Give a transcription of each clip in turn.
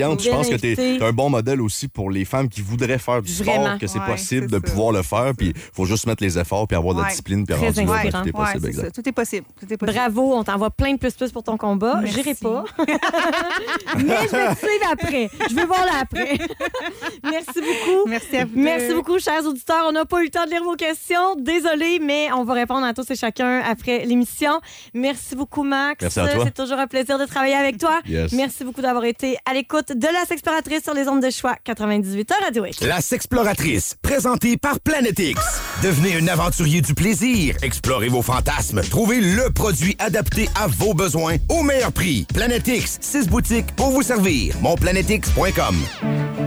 Je pense que tu es un bon modèle aussi pour les femmes qui voudraient faire du Vraiment. sport, que c'est Ouais, possible de ça. pouvoir le faire, puis il faut juste mettre les efforts, puis avoir de la Ouais. discipline, puis tout est Ouais, possible. exact. Tout est possible. Tout est possible. Bravo, on t'envoie plein de plus-plus pour ton combat. J'irai pas. Mais je vais te suivre après. Je veux voir là après. Merci beaucoup. Merci à vous. deux. Merci beaucoup, chers auditeurs. On n'a pas eu le temps de lire vos questions. Désolée, mais on va répondre à tous et chacun après l'émission. Merci beaucoup, Max. Merci à toi. C'est toujours un plaisir de travailler avec toi. Yes. Merci beaucoup d'avoir été à l'écoute de La Sexploratrice sur les ondes de choix 98 heures Radio X. La Sexploratrice, présentée par Planet X. Devenez un aventurier du plaisir. Explorez vos fantasmes. Trouvez le produit adapté à vos besoins au meilleur prix. Planet X, 6 boutiques pour vous servir. Monplanetx.com.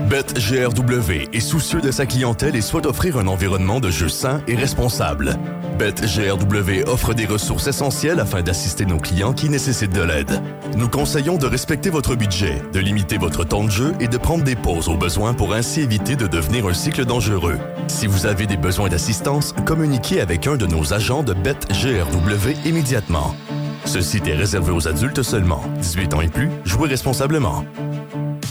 BetGRW est soucieux de sa clientèle et souhaite offrir un environnement de jeu sain et responsable. BetGRW offre des ressources essentielles afin d'assister nos clients qui nécessitent de l'aide. Nous conseillons de respecter votre budget, de limiter votre temps de jeu et de prendre des pauses au besoin pour ainsi éviter de devenir un cycle dangereux. Si vous avez des besoins d'assistance, communiquez avec un de nos agents de BetGRW immédiatement. Ce site est réservé aux adultes seulement. 18 ans et plus, jouez responsablement.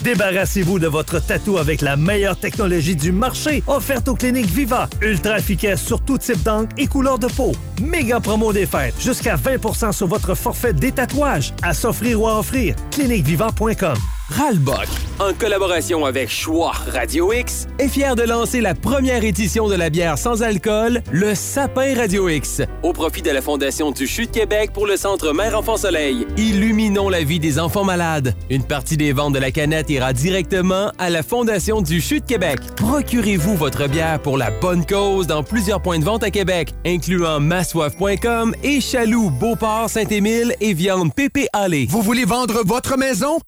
Débarrassez-vous de votre tatou avec la meilleure technologie du marché offerte aux cliniques Viva. Ultra efficace sur tout type d'encre et couleur de peau. Méga promo des fêtes. Jusqu'à 20% sur votre forfait des tatouages. À s'offrir ou à offrir. cliniqueviva.com. Ralbock, en collaboration avec Choix Radio X, est fier de lancer la première édition de la bière sans alcool, le Sapin Radio X, au profit de la Fondation du CHU de Québec pour le Centre Mère Enfant Soleil. Illuminons la vie des enfants malades. Une partie des ventes de la canette ira directement à la Fondation du CHU de Québec. Procurez-vous votre bière pour la bonne cause dans plusieurs points de vente à Québec, incluant massoif.com et Chaloux, Beauport, Saint-Émile et Viande Pépé Allée. Vous voulez vendre votre maison?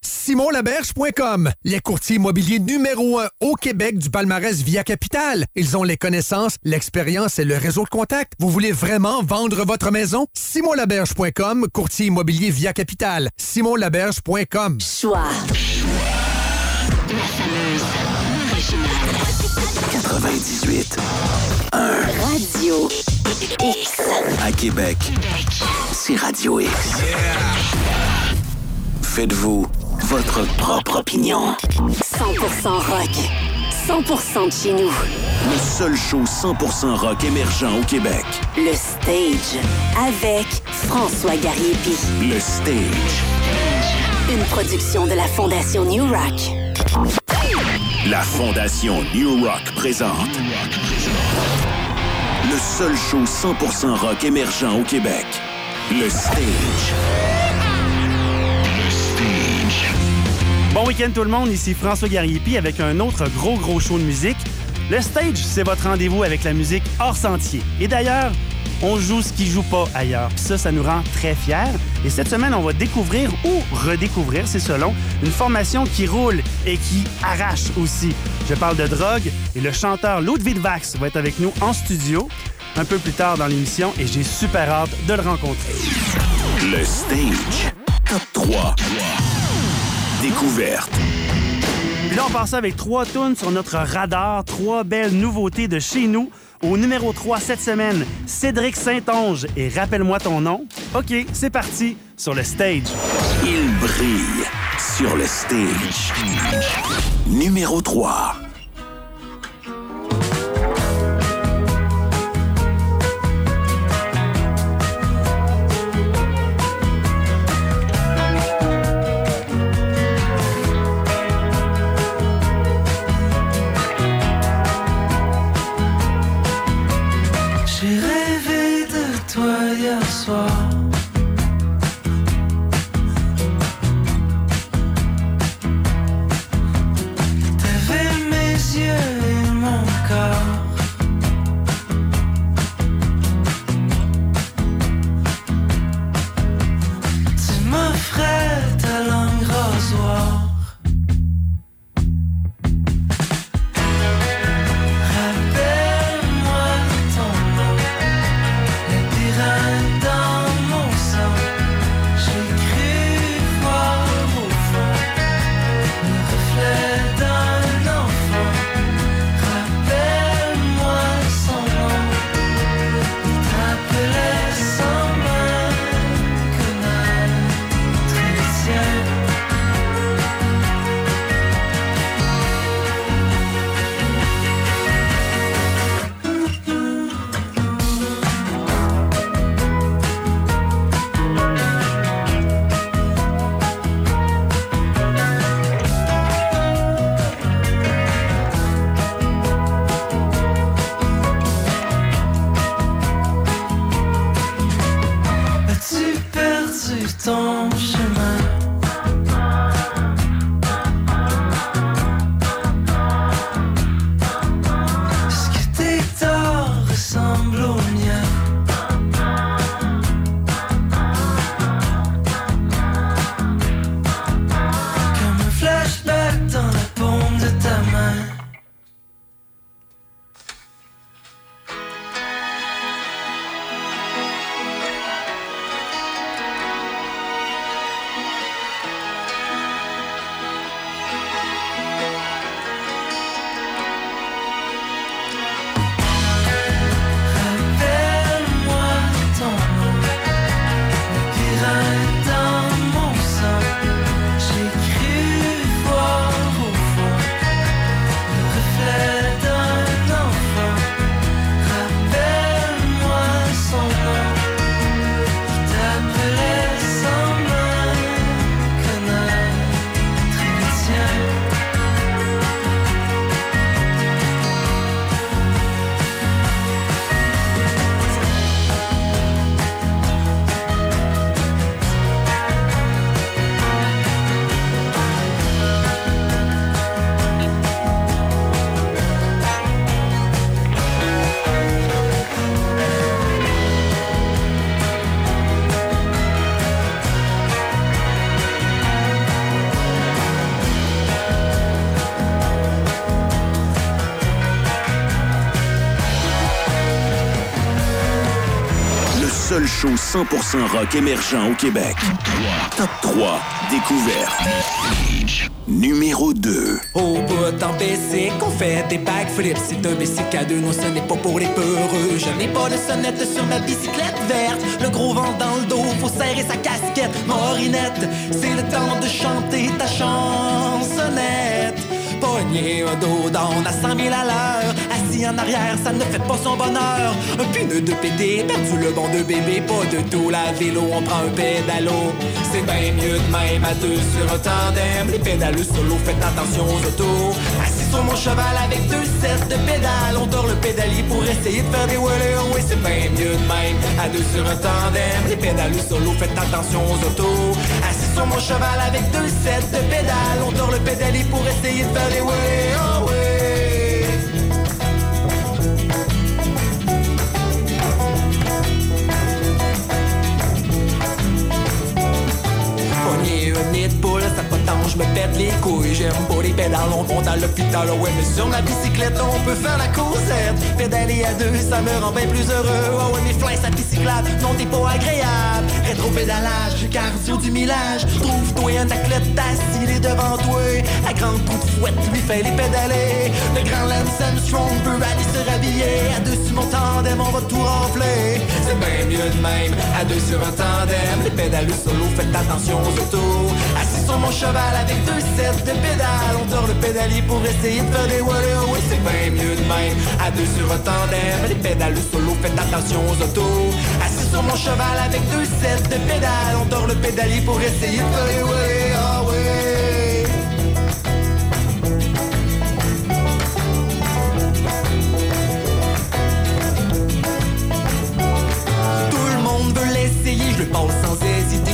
simonlaberge.com. Les courtiers immobiliers numéro un au Québec du palmarès Via Capital. Ils ont les connaissances, l'expérience et le réseau de contacts. Vous voulez vraiment vendre votre maison? simonlaberge.com, courtier immobilier Via Capital. simonlaberge.com. Choix. La fameuse originale. 98. Radio X. À Québec, c'est Radio X. Faites-vous votre propre opinion. 100% rock. 100% de chez nous. Le seul show 100% rock émergent au Québec. Le Stage. Avec François Gariepi. Le Stage. Une production de la Fondation New Rock. La Fondation New Rock présente. Le seul show 100% rock émergent au Québec. Le Stage. Bon week-end tout le monde, ici François Gariepi avec un autre gros gros show de musique. Le stage, c'est votre rendez-vous avec la musique hors sentier. Et d'ailleurs, on joue ce qui joue pas ailleurs. Ça, ça nous rend très fiers. Et cette semaine, on va découvrir ou redécouvrir, c'est selon, une formation qui roule et qui arrache aussi. Je parle de drogue et le chanteur Ludwig Vax va être avec nous en studio un peu plus tard dans l'émission et j'ai super hâte de le rencontrer. Le Stage. Top 3. Découverte. Puis là, on passe avec trois tunes sur notre radar, trois belles nouveautés de chez nous. Au numéro 3 cette semaine, Cédric Saint-Onge et Rappelle-moi ton nom. OK, c'est parti sur le stage. Il brille sur le stage. Numéro 3. Show 100% rock émergent au Québec. Top 3 découverte. Numéro 2. Au bout en bicycle, on fait des backflips. C'est un bicycle à deux, non, ce n'est pas pour les peureux. Je n'ai pas de sonnette sur ma bicyclette verte. Le gros vent dans le dos, faut serrer sa casquette. Morinette, c'est le temps de chanter ta chansonnette. Pogner un dos down à 100 000 à l'heure. En arrière, ça ne fait pas son bonheur. Un pneu de pédé, perdu le banc de bébé. Pas de tout la vélo, on prend un pédalo. C'est bien mieux de même à deux sur un tandem. Les pédales solo, faites attention aux autos. Assis sur mon cheval avec deux sets de pédales. On dort le pédalier pour essayer de faire des wheelies. Oh oui, c'est bien mieux de même à deux sur un tandem. Les pédales solo, faites attention aux autos. Assis sur mon cheval avec deux sets de pédales. On dort le pédalier pour essayer de faire des wheelies. Ça potence, je me pète les couilles. J'aime pas les pédales, on monte à l'hôpital, ouais, mais sur ma bicyclette, on peut faire la causette. Pédaler à deux, ça me rend bien plus heureux. Oh, ouais, mais flingue sa bicyclette, non, t'es pas agréable. Rétro-pédalage, cardio du millage. Trouve-toi un athlète assis devant toi. À grand coup de fouette, lui fait les pédaler. Le grand Lance Armstrong peut aller se rhabiller. À deux sur mon tandem, on va tout remplir. C'est bien mieux de même, à deux sur un tandem. Les pédales solo, faites attention aux autos. Assis sur mon cheval avec deux sets de pédales. On dort le pédalier pour essayer de faire des wheelies. Oh Oui, c'est bien mieux de même, à deux sur un tandem. Les pédales solo, faites attention aux autos. Assis sur mon cheval avec deux sets de pédales. On dort le pédalier pour essayer de faire des wheelies. Oh oui. Tout le monde veut l'essayer, je le passe sans hésiter.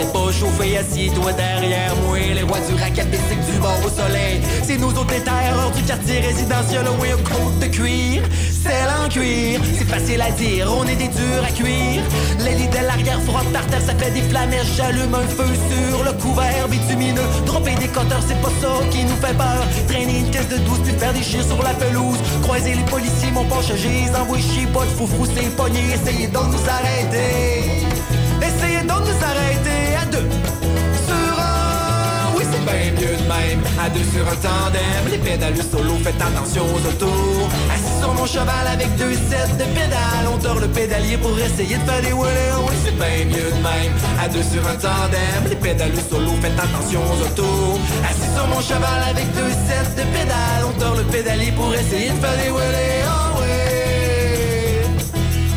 Sais pas chauffer, assis-toi derrière moi. Les rois du bicycle du bord au soleil. C'est nous autres les terreurs du quartier résidentiel. Oui, un côte de cuir, celle en cuir. C'est facile à dire, on est des durs à cuire. Les lits de l'arrière frotte par terre, ça fait des flamèches. J'allume un feu sur le couvert bitumineux. Dropper des coteurs, c'est pas ça qui nous fait peur. Traîner une caisse de douce, puis faire des chiens sur la pelouse. Croiser les policiers, mon poche, j'ai envoie chier. Pas de foufrou, c'est pogné. Essayez donc nous arrêter. Même. À deux sur un tandem, les pédales solo, faites attention aux autos. Assis sur mon cheval avec deux sets de pédales, on dort le pédalier pour essayer de faire des wheelies. Oui, c'est bien mieux de même. À deux sur un tandem, les pédales solo, faites attention aux autos. Assis sur mon cheval avec deux sets de pédales, on dort le pédalier pour essayer de faire des wheelies. Oh oui.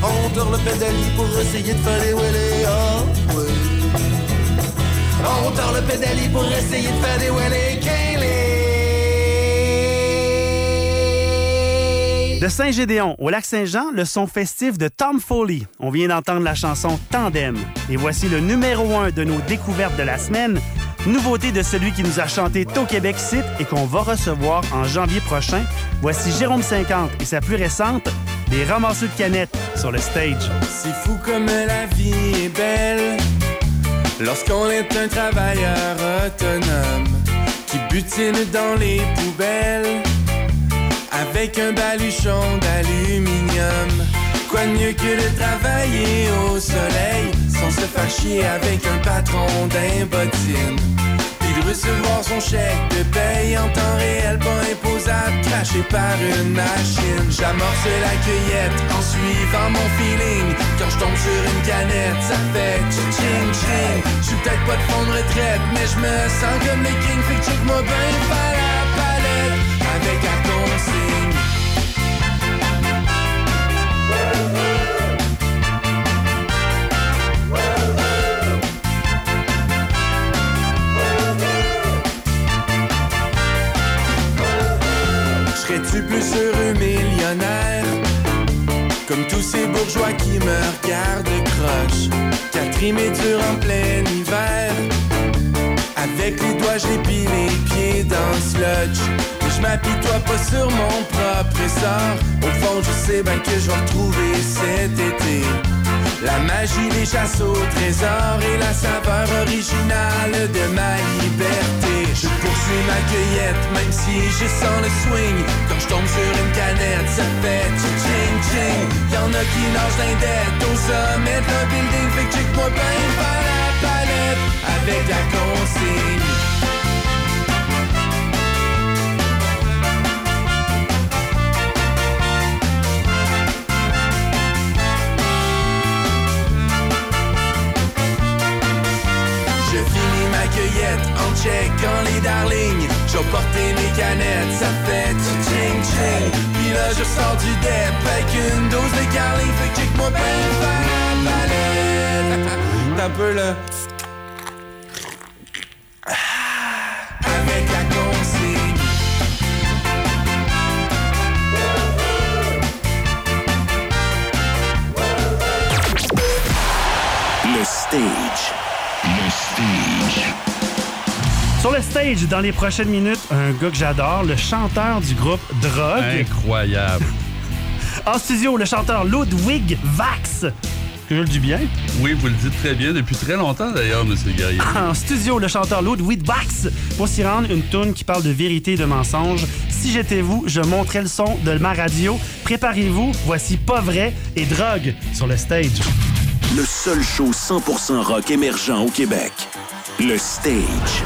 On dort le pédalier pour essayer de faire des wheelies. Oh oui. On dort le pédalier pour essayer de faire des. De Saint-Gédéon au lac Saint-Jean, le son festif de Tom Foley. On vient d'entendre la chanson Tandem. Et voici le numéro un de nos découvertes de la semaine. Nouveauté de celui qui nous a chanté Au Québec Site et qu'on va recevoir en janvier prochain. Voici Jérôme 50 et sa plus récente, Les ramasseux de canettes sur le stage. C'est fou comme la vie est belle lorsqu'on est un travailleur autonome qui butine dans les poubelles avec un baluchon d'aluminium. Quoi de mieux que de travailler au soleil sans se faire avec un patron de recevoir son chèque de paye en temps réel, pas imposable, craché par une machine. J'amorce la cueillette en suivant mon feeling. Quand je tombe sur une canette, ça fait ching ching. Je suis peut-être pas de fond de retraite, mais je me sens comme les kings. Fait que check-moi bien Au fond, je sais bien que je vais retrouver cet été. La magie des chasses au trésor et la saveur originale de ma liberté. Je poursuis ma cueillette, même si je sens le swing. Quand je tombe sur une canette, ça fait ching ching. Y'en a qui nagent d'indette au sommet d'un building. Fait que check-moi bien la palette avec la consigne. En checkant les darlings. Je vais porter mes canettes, ça fait du ching ching. Puis là, je sors du dep avec une dose de carling. Fait que check-moi bien faire la palette. T'as peu là. Stage, dans les prochaines minutes, un gars que j'adore, le chanteur du groupe Drogue. Incroyable. En studio, le chanteur Ludwig Vax. Que je le dis bien? Oui, vous le dites très bien depuis très longtemps d'ailleurs, Monsieur Guerrier. En studio, le chanteur Ludwig Vax pour s'y rendre une tune qui parle de vérité et de mensonge. Si j'étais vous, je montrais le son de ma radio. Préparez-vous, voici Pas vrai et Drogue sur le stage. Le seul show 100% rock émergent au Québec. Le stage.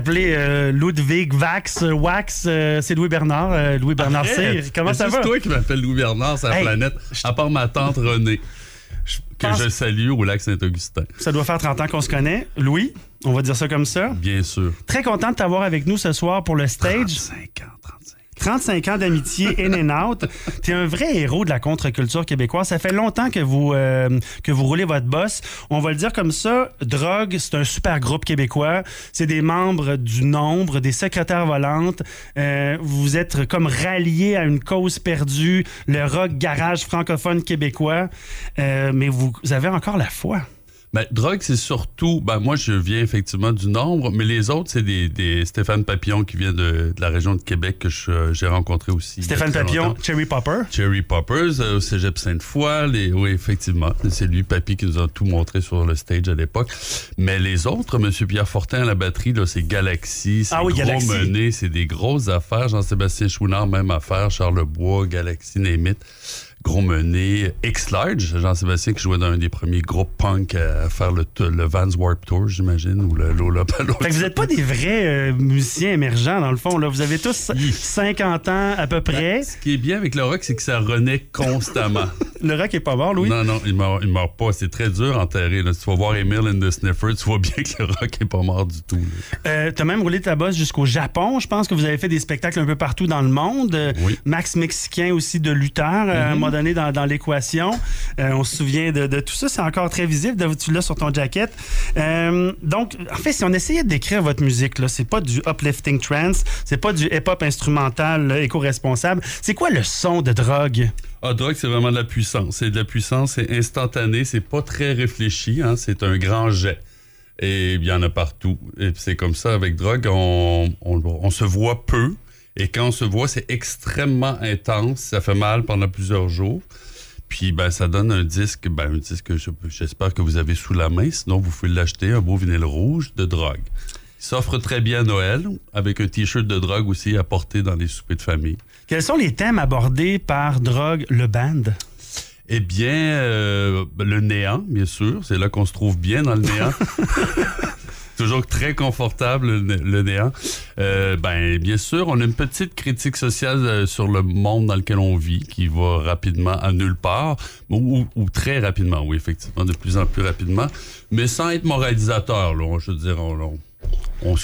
T'appeler euh, Ludwig Vax, euh, Wax, euh, c'est Louis Bernard, euh, Louis Bernard C. Arrête! Comment ça C'est va? toi qui m'appelle Louis Bernard la Hey, planète, à part ma tante Renée, je- que pense- je salue au lac Saint-Augustin. Ça doit faire 30 ans qu'on se connaît. Louis, on va dire ça comme ça. Bien sûr. Très content de t'avoir avec nous ce soir pour le stage. 35 ans, 35 35 ans d'amitié in and out. T'es un vrai héros de la contre-culture québécoise. Ça fait longtemps que vous, euh, que vous roulez votre boss. On va le dire comme ça. Drogue, c'est un super groupe québécois. C'est des membres du nombre, des secrétaires volantes. Euh, vous êtes comme ralliés à une cause perdue, le rock garage francophone québécois. Euh, mais vous avez encore la foi. Ben, drogue, c'est surtout. Ben, moi, je viens effectivement du nombre, mais les autres, c'est des, des Stéphane Papillon qui vient de, de la région de Québec que j'ai rencontré aussi. Stéphane Papillon, longtemps. Cherry Popper? Cherry Poppers euh, au cégep Sainte-Foy. Les... Oui, effectivement. C'est lui, Papy, qui nous a tout montré sur le stage à l'époque. Mais les autres, M. Pierre Fortin à la batterie, là, c'est Galaxy, c'est Ah oui, Gros. Mené, c'est des grosses affaires. Jean-Sébastien Chouinard, même affaire. Charles Bois, Galaxy, Némit. Gros Mené, X-Large, Jean-Sébastien qui jouait dans un des premiers groupes punk à faire le, le Vans Warp Tour, j'imagine, ou le. Fait que vous n'êtes pas des vrais euh, musiciens émergents, dans le fond. Là. Vous avez tous 50 ans à peu près. Ce qui est bien avec le rock, c'est que ça renaît constamment. le rock est pas mort, Louis? Non, non, il meurt, il meurt pas. C'est très dur à enterrer. Là. Si tu vas voir Emile and the Sniffer, tu vois bien que le rock est pas mort du tout. Euh, T'as même roulé ta bosse jusqu'au Japon. Je pense que vous avez fait des spectacles un peu partout dans le monde. Euh, Max Mexicain aussi de lutteur, euh, Mhm. Donné dans, l'équation. Euh, on se souvient de, tout ça. C'est encore très visible. de- Tu l'as sur ton jacket. Euh, donc, en fait, si on essayait de décrire votre musique, là, c'est pas du uplifting trance, c'est pas du hip-hop instrumental éco-responsable. C'est quoi le son de drogue? Ah, drogue, c'est vraiment de la puissance. C'est de la puissance, c'est instantané, c'est pas très réfléchi, hein, c'est un grand jet. Et il y en a partout. Et c'est comme ça avec drogue, on se voit peu. Et quand on se voit, c'est extrêmement intense. Ça fait mal pendant plusieurs jours. Puis ben, ça donne un disque, ben, un disque je- j'espère que vous avez sous la main. Sinon, vous pouvez l'acheter, un beau vinyle rouge de drogue. Il s'offre très bien à Noël, avec un t-shirt de drogue aussi à porter dans les soupers de famille. Quels sont les thèmes abordés par Drogue, le band? Eh bien, euh, le néant, bien sûr. C'est là qu'on se trouve bien dans le néant. Toujours très confortable, le, le néant. Euh, ben, bien sûr, on a une petite critique sociale euh, sur le monde dans lequel on vit, qui va rapidement à nulle part, ou, ou- ou très rapidement, oui, effectivement, de plus en plus rapidement, mais sans être moralisateur, là. Je veux dire, on, on-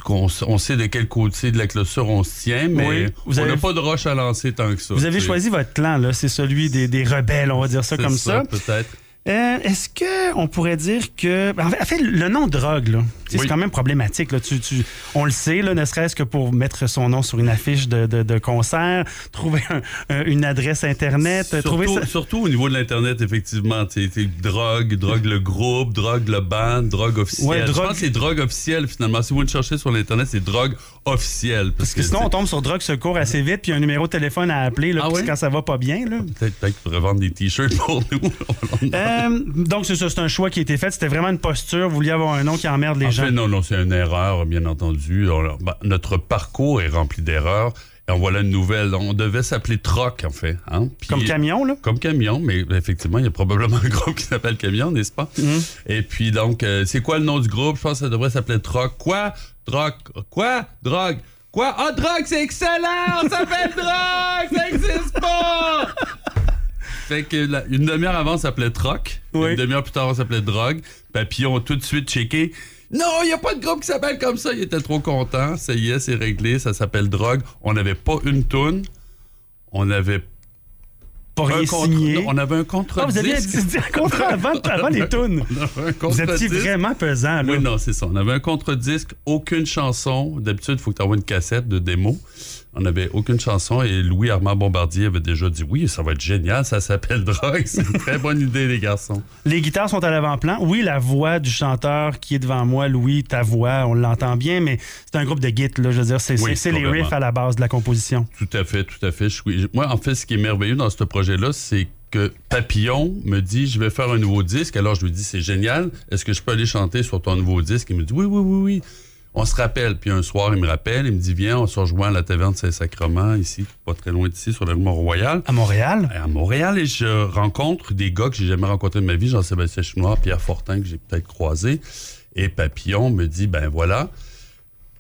on sait de quel côté de la clôture on se tient, mais Oui, vous on n'a avez- pas de roche à lancer tant que ça. Vous avez choisi votre clan, là. C'est celui des, des rebelles, on va dire ça comme ça. Peut-être. Euh, Est-ce que on pourrait dire que. En fait, le nom drogue, là, Oui. c'est quand même problématique. Là. Tu, tu- on le sait, là, ne serait-ce que pour mettre son nom sur une affiche de, de- de concert, trouver un- un- une adresse Internet, trouver Surtout, ça. surtout au niveau de l'Internet, effectivement. Tu sais, drogue, drogue le groupe, drogue le band, drogue officielle. Ouais, Je drogue- pense que c'est drogue officielle, finalement. Si vous le cherchez sur l'Internet, c'est drogue officielle. Parce que sinon, on tombe sur drogue secours assez vite, puis un numéro de téléphone à appeler là, Ah ouais? quand ça va pas bien. Peut-être peut qu'ils pourraient vendre des t-shirts pour nous. Euh, donc, c'est ça, c'est un choix qui a été fait. C'était vraiment une posture. Vous vouliez avoir un nom qui emmerde les En gens. non, non, c'est une erreur, bien entendu. Ben, notre parcours est rempli d'erreurs. Et en voilà une nouvelle. On devait s'appeler Troc, en fait. hein. Puis- Comme camion, là? Comme camion, mais effectivement, il y a probablement un groupe qui s'appelle Camion, n'est-ce pas? Mhm. Et puis, donc, euh, c'est quoi le nom du groupe? Je pense que ça devrait s'appeler Troc. Quoi? Drogue. Quoi? Drogue. Quoi? Ah, drogue, c'est excellent! Ça s'appelle drogue! Ça existe pas! Fait que la- une demi-heure avant, ça s'appelait Troc. Une demi-heure plus tard, ça s'appelait Drogue. Papillon tout de suite checké. Non, il n'y a pas de groupe qui s'appelle comme ça. Il était trop content. Ça y est, c'est réglé. Ça s'appelle Drogue. On n'avait pas une toune. On avait Pas rien signé. on avait un contre Ah, vous aviez dit un contrat avant, avant les tunes. On avait un Vous étiez vraiment pesant, là. Oui, non, c'est ça. On avait un contre-disque, aucune chanson. D'habitude, il faut que tu envoies une cassette de démo. On n'avait aucune chanson et Louis Armand Bombardier avait déjà dit oui, ça va être génial, ça s'appelle Drogue. C'est une très bonne idée, les garçons. Les guitares sont à l'avant-plan. Oui, la voix du chanteur qui est devant moi, Louis, ta voix, on l'entend bien, mais c'est un groupe de git, là. Je veux dire, c'est Oui, les riffs à la base de la composition. Tout à fait, tout à fait. Suis- Moi, en fait, ce qui est merveilleux dans ce projet-là, c'est que Papillon me dit je vais faire un nouveau disque. Alors je lui dis c'est génial. Est-ce que je peux aller chanter sur ton nouveau disque? Il me dit oui, oui, oui, oui. On se rappelle. Puis un soir, il me rappelle, il me dit viens, on se rejoint à la taverne Saint-Sacrement, ici, pas très loin d'ici, sur la rue Mont-Royal. À Montréal? À Montréal, et je rencontre des gars que j'ai jamais rencontrés de ma vie, Jean-Sébastien Chouinard, Pierre Fortin, que j'ai peut-être croisé. Et Papillon me dit ben voilà.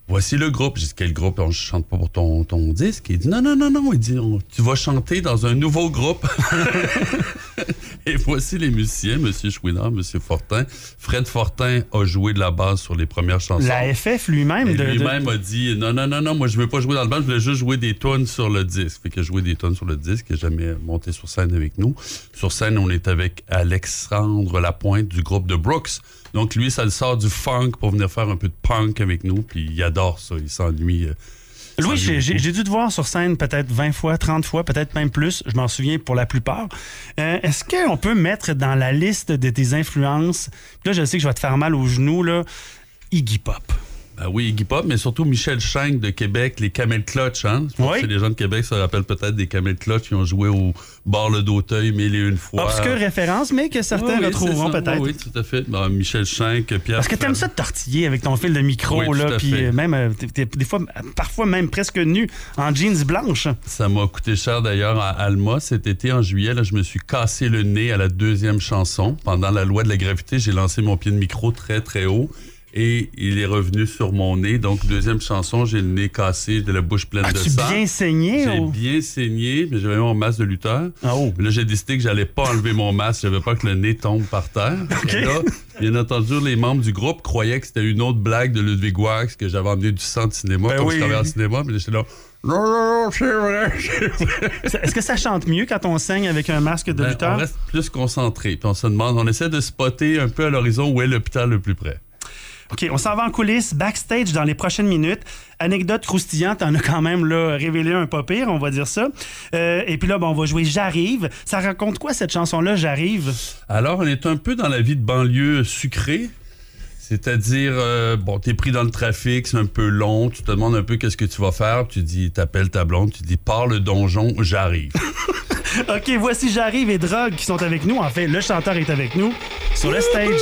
Voici le groupe. J'ai dit, quel groupe? On chante pas pour ton, ton disque. Il dit, non, non, non, non. Il dit, on- tu vas chanter dans un nouveau groupe. Et voici les musiciens, Monsieur Chouinard, Monsieur Fortin. Fred Fortin a joué de la basse sur les premières chansons. La FF lui-même. Et de- de- lui-même a dit non, non, non, non, moi je veux pas jouer dans le band, je voulais juste jouer des tonnes sur le disque. Fait que jouer des tonnes sur le disque, il n'a jamais monté sur scène avec nous. Sur scène, on est avec Alexandre Lapointe du groupe de Brooks. Donc lui, ça le sort du funk pour venir faire un peu de punk avec nous, puis il adore ça, il s'ennuie. euh, Louis, j'ai dû te voir sur scène peut-être 20 fois, 30 fois, peut-être même plus. Je m'en souviens pour la plupart. Euh, Est-ce qu'on peut mettre dans la liste de tes influences, là, je sais que je vais te faire mal aux genoux, là, Iggy Pop? Ben oui, Iggy Pop, mais surtout Michel Schenck de Québec, les Camel Clutch. Hein? Je pense que les gens de Québec se rappellent peut-être des Camel Clutch qui ont joué au bar Le d'Auteuil mille et une fois. Obscure référence, mais que certains Oui, oui, retrouveront peut-être. Oui, tout à fait. Ben, Michel Schenck, Pierre. Parce que t'aimes ça de tortiller avec ton fil de micro, là, puis euh, même, euh, des fois, parfois même presque nu, en jeans blanches. Ça m'a coûté cher d'ailleurs à Alma. Cet été, en juillet, là, je me suis cassé le nez à la deuxième chanson. Pendant la loi de la gravité, j'ai lancé mon pied de micro très, très haut. Et il est revenu sur mon nez. Donc, deuxième chanson, j'ai le nez cassé, j'ai la bouche pleine de sang. bien saigné, J'ai ou- bien saigné, mais j'avais mon masque de lutteur. Oh. Là, j'ai décidé que j'allais pas enlever mon masque. J'avais pas que le nez tombe par terre. Et là, bien entendu, les membres du groupe croyaient que c'était une autre blague de Ludwig Wax, que j'avais emmené du sang de cinéma, Ben comme oui. je travaillais en cinéma. Mais j'étais là, non, non, non, c'est vrai, c'est vrai. Est-ce que ça chante mieux quand on saigne avec un masque de Ben, lutteur? on reste plus concentré. Puis on se demande, on essaie de spotter un peu à l'horizon où est l'hôpital le plus près. OK, on s'en va en coulisses, backstage dans les prochaines minutes. Anecdote croustillante, t'en as quand même là, révélé un pas pire, on va dire ça. Euh, et puis là, ben, on va jouer J'arrive. Ça raconte quoi cette chanson-là, J'arrive? Alors, on est un peu dans la vie de banlieue sucrée. C'est-à-dire, euh, bon, t'es pris dans le trafic, c'est un peu long, tu te demandes un peu qu'est-ce que tu vas faire, tu dis, t'appelles ta blonde, tu dis, pars le donjon, j'arrive. OK, voici J'arrive et Drogue qui sont avec nous. En fait, le chanteur est avec nous sur le stage.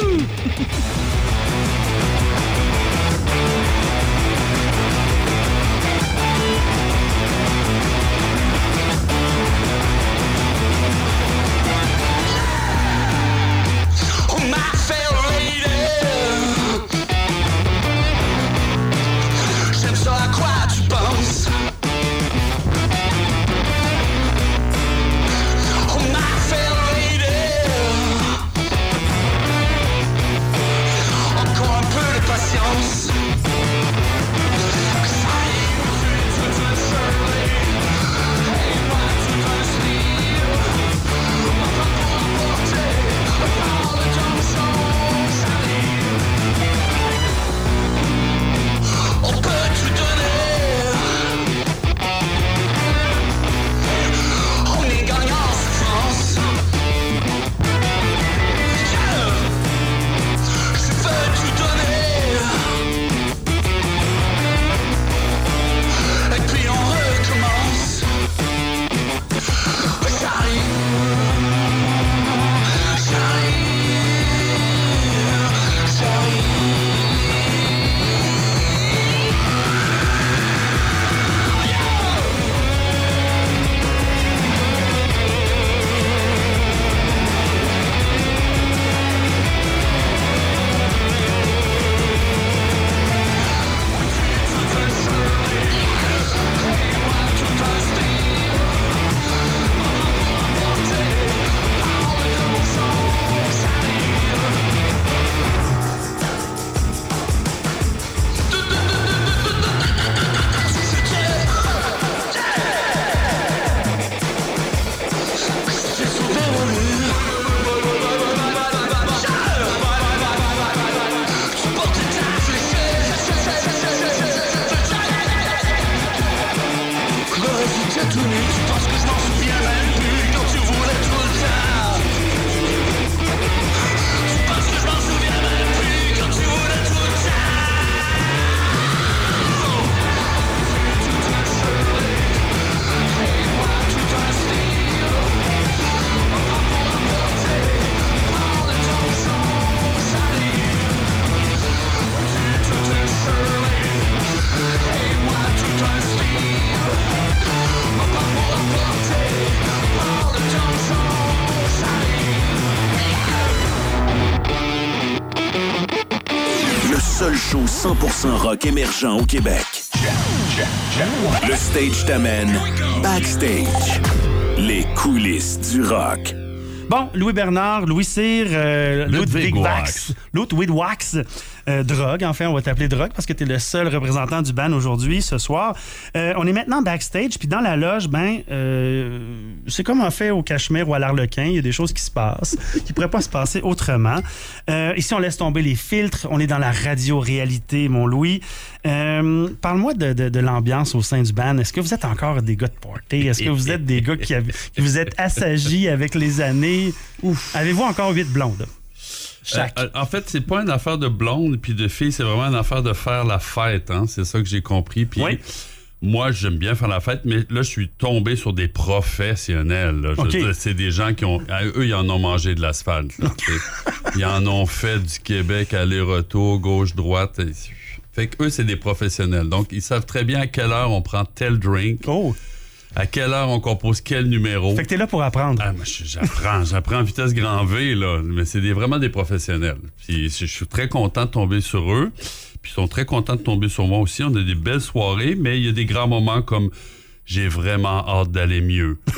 100% rock émergent au Québec. Le stage t'amène backstage. Les coulisses du rock. Bon, Louis Bernard, Louis Cyr, euh, Ludwig. Wax, Ludwig Wax, euh, Drogue, enfin, on va t'appeler Drogue parce que tu le seul représentant du band aujourd'hui, ce soir. Euh, on est maintenant backstage, puis dans la loge, ben, euh, c'est comme on fait au Cachemire ou à l'Arlequin, il y a des choses qui se passent, qui pourraient pas se passer autrement. Euh, ici, on laisse tomber les filtres, on est dans la radio-réalité, mon Louis. Parle-moi de, l'ambiance au sein du band. Est-ce que vous êtes encore des gars de party? Est-ce que vous êtes des gars qui, vous êtes assagis avec les années? Avez-vous encore huit blondes? Chaque. Euh, en fait, c'est pas une affaire de blonde puis de filles, c'est vraiment une affaire de faire la fête. Hein? C'est ça que j'ai compris. Puis moi, j'aime bien faire la fête, mais là, je suis tombé sur des professionnels. là. Je veux OK. dire, c'est des gens qui ont. Eux, ils en ont mangé de l'asphalte. ils en ont fait du Québec aller-retour, gauche-droite. et- Fait que eux, c'est des professionnels. Donc, ils savent très bien à quelle heure on prend tel drink. À quelle heure on compose quel numéro? Fait que t'es là pour apprendre. Ah, moi, j'apprends, j'apprends en vitesse grand V, là. Mais c'est des- vraiment des professionnels. Puis je je suis très content de tomber sur eux. Puis ils sont très contents de tomber sur moi aussi. On a des belles soirées, mais il y a des grands moments comme j'ai vraiment hâte d'aller mieux.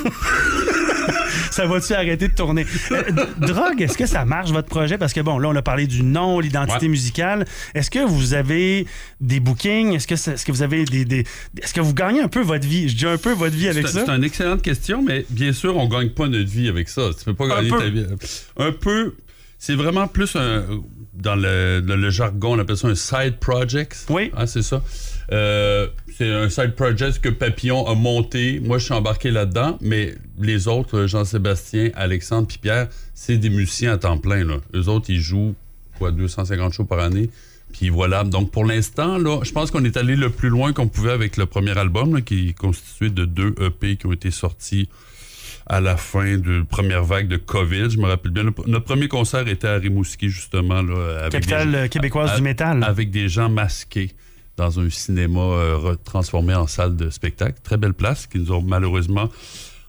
Ça va-tu arrêter de tourner? Euh, drogue, est-ce que ça marche, votre projet? Parce que, bon, là, on a parlé du nom, l'identité Ouais. musicale. Est-ce que vous avez des bookings? Est-ce que, vous avez des, des- Est-ce que vous gagnez un peu votre vie? Je dis un peu votre vie avec ça. c'est une excellente question, mais bien sûr, on gagne pas notre vie avec ça. Tu peux pas gagner ta vie. Un peu. C'est vraiment plus un. Dans le, le- le jargon, on appelle ça un side project. Oui. Ah, c'est ça. Euh, c'est un side project que Papillon a monté. Moi, je suis embarqué là-dedans, mais les autres, Jean-Sébastien, Alexandre puis Pierre, c'est des musiciens à temps plein. Là. Eux autres, ils jouent quoi, 250 shows par année. Puis voilà. Donc, pour l'instant, là, je pense qu'on est allé le plus loin qu'on pouvait avec le premier album, là, qui est constitué de deux EP qui ont été sortis à la fin de la première vague de COVID. Je me rappelle bien. notre premier concert était à Rimouski, justement. Là, avec Capitale, des- québécoise à- du métal. Avec des gens masqués dans un cinéma euh, transformé en salle de spectacle. Très belle place, qui nous ont malheureusement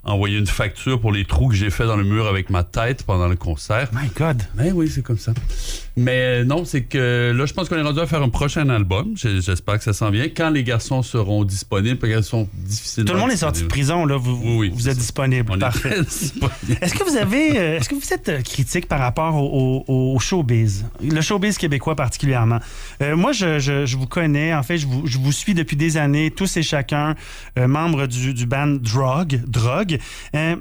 envoyé une facture pour les trous que j'ai fait dans le mur avec ma tête pendant le concert. My God! Ben oui, c'est comme ça. Mais euh, non, c'est que là, je pense qu'on est rendu à faire un prochain album. J'espère que ça s'en vient. Quand les garçons seront disponibles, parce qu'elles sont difficiles. Tout le monde est sorti de prison, là. Vous, oui, vous êtes disponible. On Parfait. Est-ce que vous avez, euh, est-ce que vous êtes euh, critique par rapport au, au- au showbiz, le showbiz québécois particulièrement Euh, Moi, je, je- je vous connais. En fait, je vous, je vous suis depuis des années, tous et chacun, euh, membres du, du band Drog, Euh,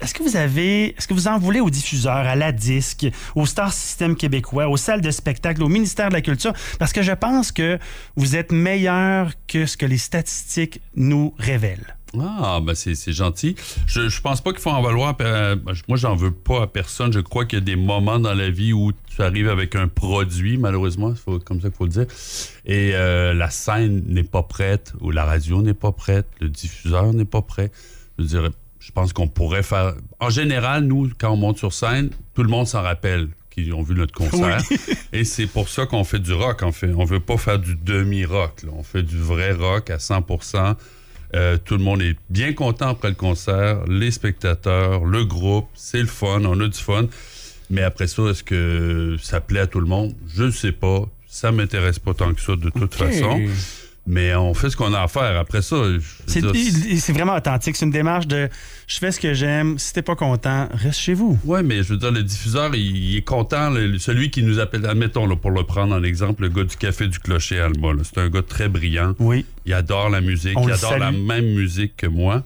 est-ce que vous avez, est-ce que vous en voulez aux diffuseurs, à la disque, au Star System québécois, aux salles de spectacle, au ministère de la Culture, parce que je pense que vous êtes meilleur que ce que les statistiques nous révèlent. Ah, ben c'est gentil. Je, je pense pas qu'il faut en valoir. euh, moi, j'en veux pas à personne. Je crois qu'il y a des moments dans la vie où tu arrives avec un produit, malheureusement, c'est comme ça qu'il faut le dire. Et euh, la scène n'est pas prête, ou la radio n'est pas prête, le diffuseur n'est pas prêt. Je dirais, je pense qu'on pourrait faire. En général, nous, quand on monte sur scène, tout le monde s'en rappelle qui ont vu notre concert. Et c'est pour ça qu'on fait du rock, en fait. On veut pas faire du demi-rock. On fait du vrai rock à 100% euh, tout le monde est bien content après le concert, les spectateurs, le groupe, c'est le fun, on a du fun. Mais après ça, est-ce que ça plaît à tout le monde? Je ne sais pas. Ça m'intéresse pas tant que ça de toute façon. Mais on fait ce qu'on a à faire. Après ça, C'est vraiment authentique. C'est une démarche de je fais ce que j'aime. Si t'es pas content, reste chez vous. Oui, mais je veux dire, le diffuseur, il, il est content. le- celui qui nous appelle, admettons, là, pour le prendre en exemple, le gars du Café du Clocher à Alma. C'est un gars très brillant. Oui. Il adore la musique. On il adore la même musique que moi.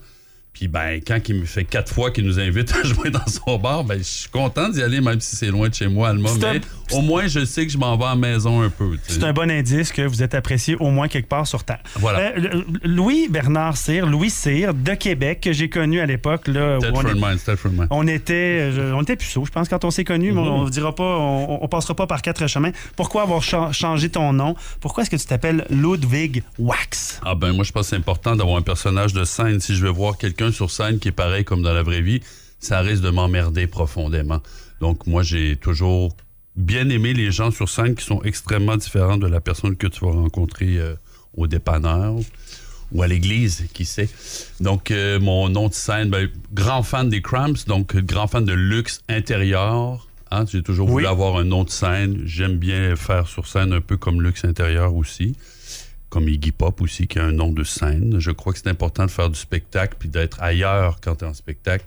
Puis, ben, quand il me fait quatre fois qu'il nous invite à jouer dans son bar, ben, je suis content d'y aller, même si c'est loin de chez moi, Alma. Un- Mais au moins, je sais que je m'en vais à la maison un peu. tu sais. C'est un bon indice que vous êtes apprécié au moins quelque part sur Terre. Voilà. Euh, Louis Bernard Cyr, Louis Cyr de Québec, que j'ai connu à l'époque. là, où on, est- Mine, on était, je- on était puceaux, je pense, quand on s'est connus, mais on ne dira pas, on, on passera pas par quatre chemins. Pourquoi avoir cha- changé ton nom? Pourquoi est-ce que tu t'appelles Ludwig Wax? Ah ben moi je pense que c'est important d'avoir un personnage de scène. Si je veux voir quelqu'un sur scène qui est pareil comme dans la vraie vie, ça risque de m'emmerder profondément. Donc moi j'ai toujours bien aimé les gens sur scène qui sont extrêmement différents de la personne que tu vas rencontrer euh, au dépanneur ou à l'église, qui sait. Donc euh, mon nom de scène, ben, grand fan des Cramps, donc grand fan de luxe intérieur Hein, J'ai toujours voulu avoir un nom de scène. J'aime bien faire sur scène un peu comme Luxe Intérieur aussi. Comme Iggy Pop aussi, qui a un nom de scène. Je crois que c'est important de faire du spectacle puis d'être ailleurs quand tu es en spectacle.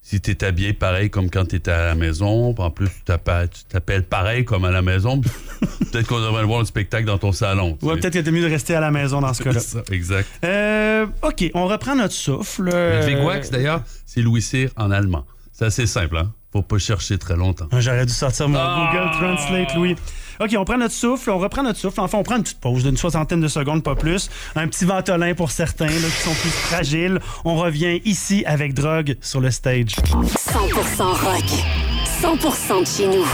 Si tu es habillé pareil comme quand tu étais à la maison, en plus tu t'appelles, pareil comme à la maison, peut-être qu'on devrait voir le spectacle dans ton salon. sais. peut-être qu'il était mieux de rester à la maison dans ce cas-là. Exact. Euh, OK, on reprend notre souffle. Le Euh, Wigwax, d'ailleurs, c'est Louis Cyr en allemand. C'est assez simple, hein? Faut pas chercher très longtemps. Ah, J'aurais dû sortir mon Ah! Google Translate, Louis. OK, on prend notre souffle, on reprend notre souffle. Enfin, on prend une petite pause d'une soixantaine de secondes, pas plus. Un petit ventolin pour certains là, qui sont plus fragiles. On revient ici avec Drogue sur le stage. 100% rock. 100% de chez nous.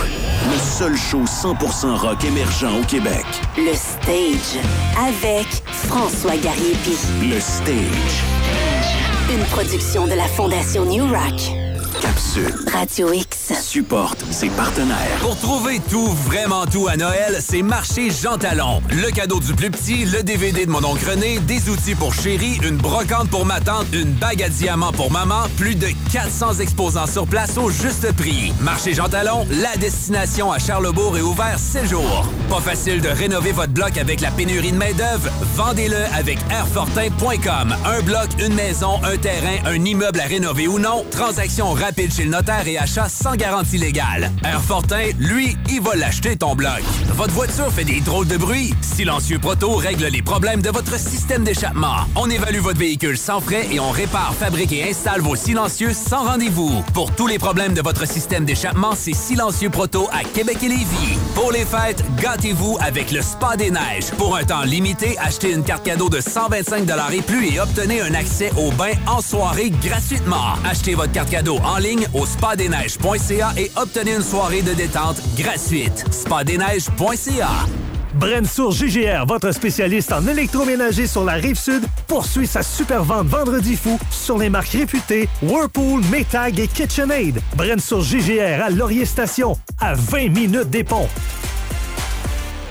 Le seul show 100% rock émergent au Québec. Le stage. Avec François Gariepi. Le Stage. Une production de la Fondation New Rock. Capsule. Radio X. Supporte ses partenaires. Pour trouver tout, vraiment tout à Noël, c'est Marché Jean Talon. Le cadeau du plus petit, le DVD de mon oncle René, des outils pour chérie, une brocante pour ma tante, une bague à diamants pour maman, plus de 400 exposants sur place au juste prix. Marché Jean Talon, la destination à Charlebourg est ouvert 7 jours. Pas facile de rénover votre bloc avec la pénurie de main-d'œuvre? Vendez-le avec airfortin.com. Un bloc, une maison, un terrain, un immeuble à rénover ou non, transaction rapide chez le notaire et achat sans garantie légale. Airfortin, lui, il va l'acheter ton bloc. Votre voiture fait des drôles de bruit? Silencieux Proto règle les problèmes de votre système d'échappement. On évalue votre véhicule sans frais et on répare, fabrique et installe vos silencieux sans rendez-vous. Pour tous les problèmes de votre système d'échappement, c'est Silencieux Proto à Québec et Lévis. Pour les fêtes, gâtez-vous avec le Spa des Neiges. Pour un temps limité, achetez une carte cadeau de 125 et plus et obtenez un accès au bain en soirée gratuitement. Achetez votre carte cadeau en ligne au spadesneiges.ca et obtenez une soirée de détente gratuite. spadesneiges.ca Brensour GGR, votre spécialiste en électroménager sur la rive sud, poursuit sa super vente vendredi fou sur les marques réputées Whirlpool, Maytag et KitchenAid. Brensour GGR à Laurier Station, à 20 minutes des ponts.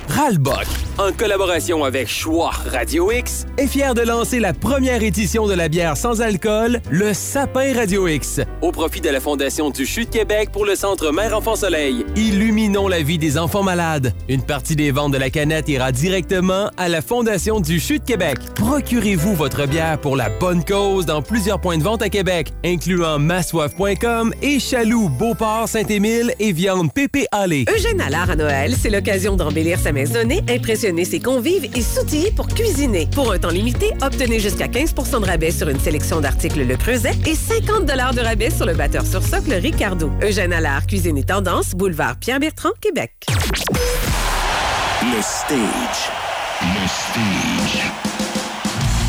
Ralbock, en collaboration avec Choix Radio X, est fier de lancer la première édition de la bière sans alcool, le Sapin Radio X, au profit de la Fondation du CHU de Québec pour le Centre Mère-Enfant-Soleil. Illuminons la vie des enfants malades. Une partie des ventes de la canette ira directement à la Fondation du CHU de Québec. Procurez-vous votre bière pour la bonne cause dans plusieurs points de vente à Québec, incluant massoif.com et Chaloux, Beauport, Saint-Émile et Viande Pépé Allée. Eugène Allard à Noël, c'est l'occasion d'embellir sa maisonnée, impressionner ses convives et s'outiller pour cuisiner. Pour un temps limité, obtenez jusqu'à 15% de rabais sur une sélection d'articles Le Creuset et 50 de rabais sur le batteur sur socle Ricardo. Eugène Allard, Cuisine et Tendance, boulevard Pierre-Bertrand, Québec. Le Stage. Le Stage.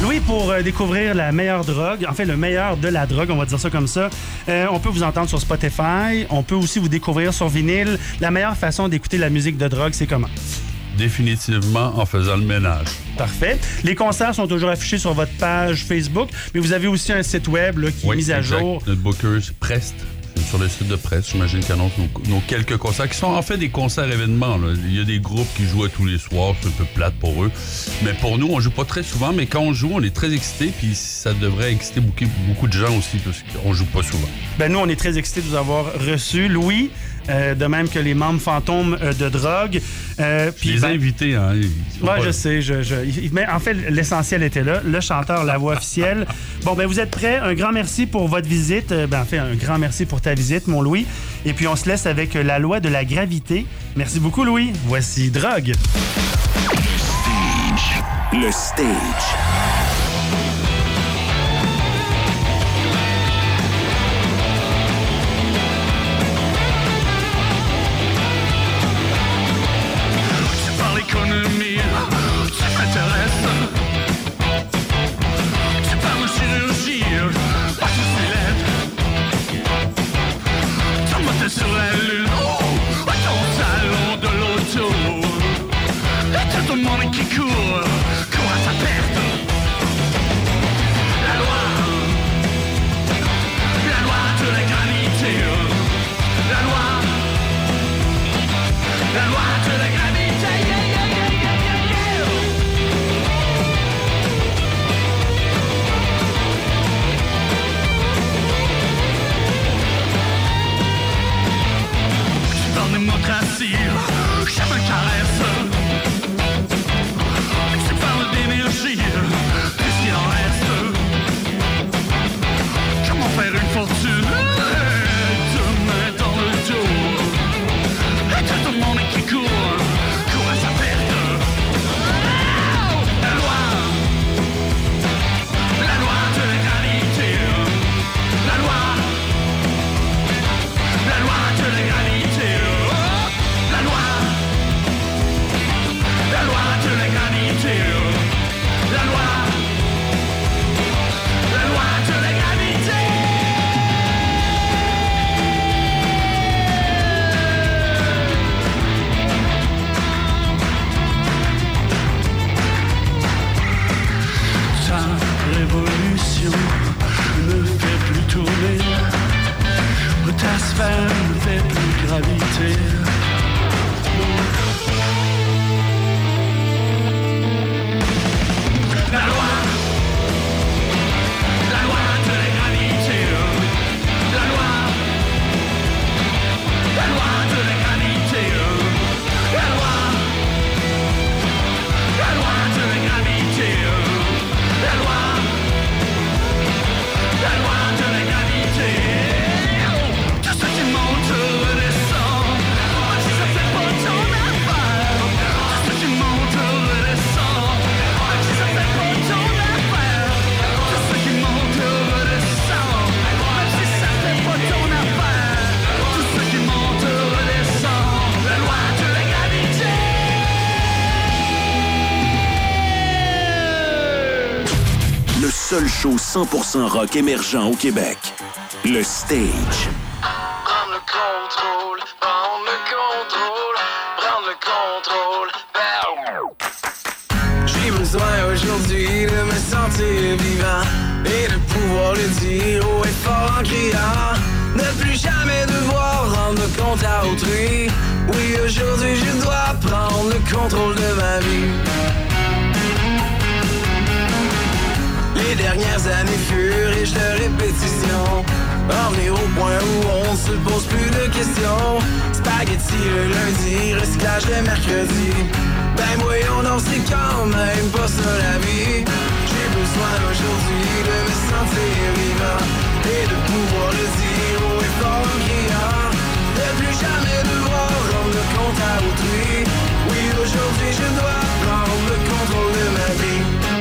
Louis, pour euh, découvrir la meilleure drogue, en fait le meilleur de la drogue, on va dire ça comme ça, euh, on peut vous entendre sur Spotify, on peut aussi vous découvrir sur vinyle. La meilleure façon d'écouter la musique de drogue, c'est comment? Définitivement en faisant le ménage. Parfait. Les concerts sont toujours affichés sur votre page Facebook, mais vous avez aussi un site web là, qui est mis à exact. jour. Notre booker, Prest. Sur le site de Prest. J'imagine annoncent nos, nos quelques concerts, qui sont en fait des concerts événements. là. Il y a des groupes qui jouent à tous les soirs. C'est un peu plate pour eux. Mais pour nous, on joue pas très souvent. Mais quand on joue, on est très excités. Puis ça devrait exciter beaucoup, beaucoup de gens aussi, parce qu'on joue pas souvent. Ben, nous, on est très excités de vous avoir reçu. Louis, euh, de même que les membres fantômes euh, de drogue. Euh, Je les ai ben, invités. Hein, Ouais, pas- je sais. Je, je- il- mais en fait, l'essentiel était là. Le chanteur, la voix officielle. Bon, ben vous êtes prêts? Un grand merci pour votre visite. Euh, Ben, en fait, un grand merci pour ta visite, mon Louis. Et puis, on se laisse avec la loi de la gravité. Merci beaucoup, Louis. Voici Drogue. Le Stage. Tu Montes sur la lune, oh, ton salon de l'auto. Tout le monde qui court, 100% rock émergent au Québec. Le Stage. Prendre le contrôle, prendre le contrôle, prendre le contrôle. J'ai besoin aujourd'hui de me sentir vivant et de pouvoir le dire haut et fort en criant. Ne plus jamais devoir rendre compte à autrui. Oui, aujourd'hui je dois prendre le contrôle de ma vie. Les dernières années furent riches de répétitions. En venir au point où on se pose plus de questions. Spaghetti le lundi, recyclage le mercredi. Ben voyons donc, c'est quand même pas ça la vie. J'ai besoin aujourd'hui de me sentir vivant et de pouvoir le dire haut et fort en criant. Ne plus jamais devoir rendre compte à autrui. Oui, aujourd'hui je dois prendre le contrôle de ma vie.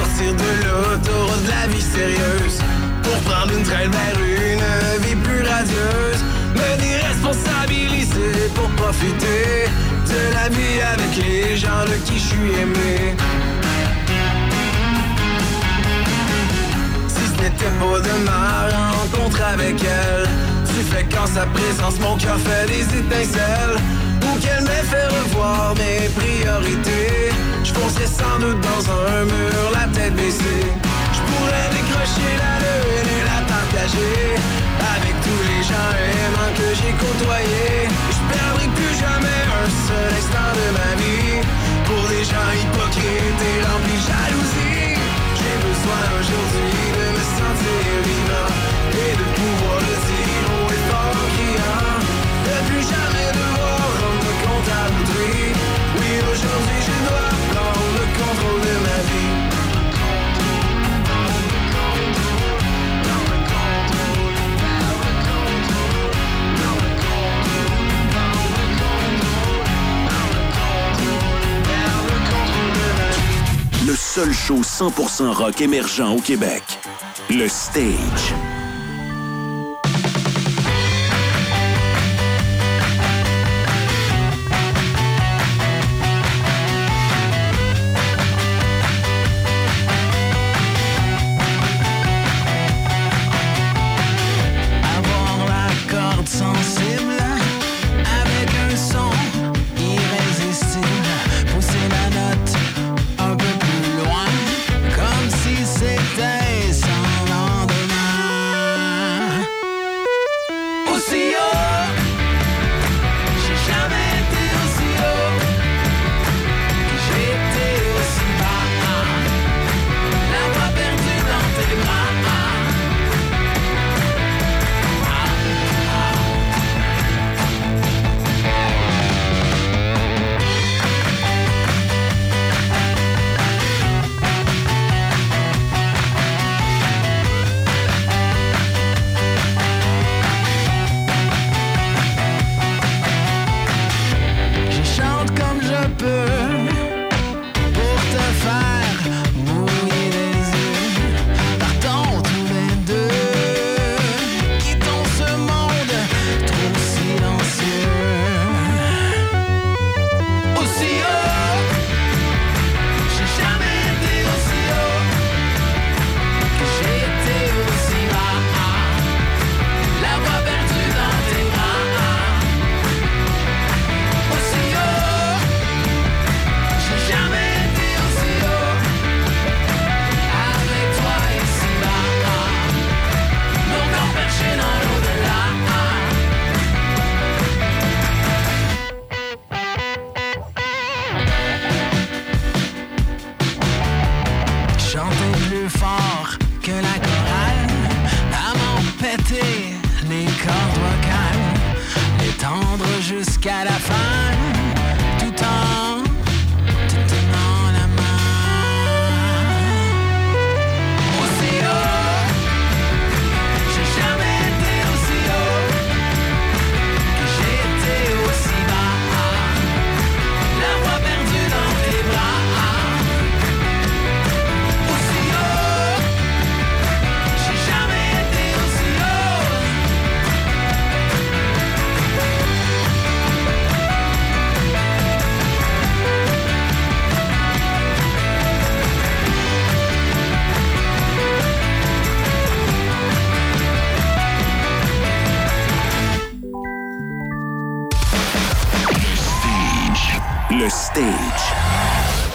Sortir de l'autoroute de la vie sérieuse. Pour prendre une traîne vers une vie plus radieuse. Me déresponsabiliser pour profiter De la vie avec les gens de qui je suis aimé. Si ce n'était pas de ma rencontre avec elle. Tu fais qu'en sa présence mon cœur fait des étincelles qu'elle m'ait fait revoir mes priorités. Je foncerais sans doute dans un mur, la tête baissée. Je pourrais décrocher la lune et la partager. Avec tous les gens aimants que j'ai côtoyés. Je perdrai plus jamais un seul instant de ma vie. Pour des gens hypocrites et remplis de jalousie. J'ai besoin aujourd'hui de me sentir vivant Et de pouvoir Le seul show 100% rock émergent au Québec. Le Stage.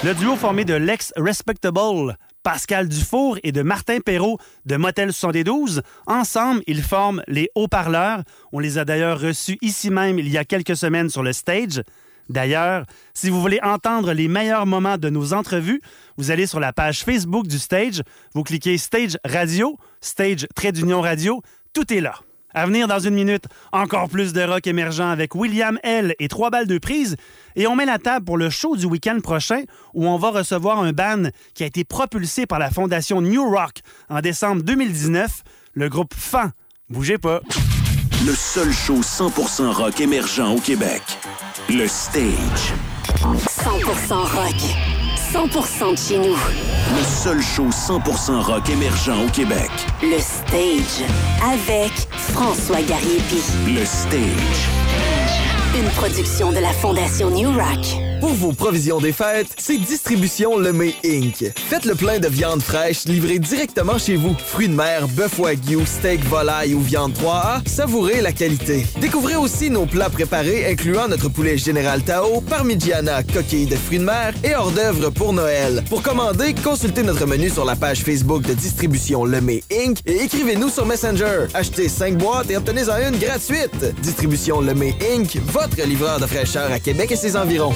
Le duo formé de l'ex Respectable, Pascal Dufour et de Martin Perrault de Motel 72, ensemble, ils forment les Haut-Parleurs. On les a d'ailleurs reçus ici même il y a quelques semaines sur le stage. D'ailleurs, si vous voulez entendre les meilleurs moments de nos entrevues, vous allez sur la page Facebook du Stage, vous cliquez Stage Radio, Stage Trait d'Union Radio, tout est là. À venir dans une minute, encore plus de rock émergent avec William L. et trois balles de prise. Et on met la table pour le show du week-end prochain où on va recevoir un band qui a été propulsé par la fondation New Rock en décembre 2019, le groupe Fan. Bougez pas. Le seul show 100% rock émergent au Québec. Le Stage. 100% rock. 100% de chez nous. Le seul show 100% rock émergent au Québec. Le Stage. Avec François Gariepi. Le Stage. Une production de la Fondation New Rock. Pour vos provisions des fêtes, c'est Distribution Lemay Inc. Faites le plein de viande fraîche livrée directement chez vous. Fruits de mer, bœuf wagyu, steak, volaille ou viande 3A, savourez la qualité. Découvrez aussi nos plats préparés incluant notre poulet général Tao, parmigiana, coquille de fruits de mer et hors d'œuvre pour Noël. Pour commander, consultez notre menu sur la page Facebook de Distribution Lemay Inc. et écrivez-nous sur Messenger. Achetez 5 boîtes et obtenez-en une gratuite. Distribution Lemay Inc. Votre livreur de fraîcheur à Québec et ses environs.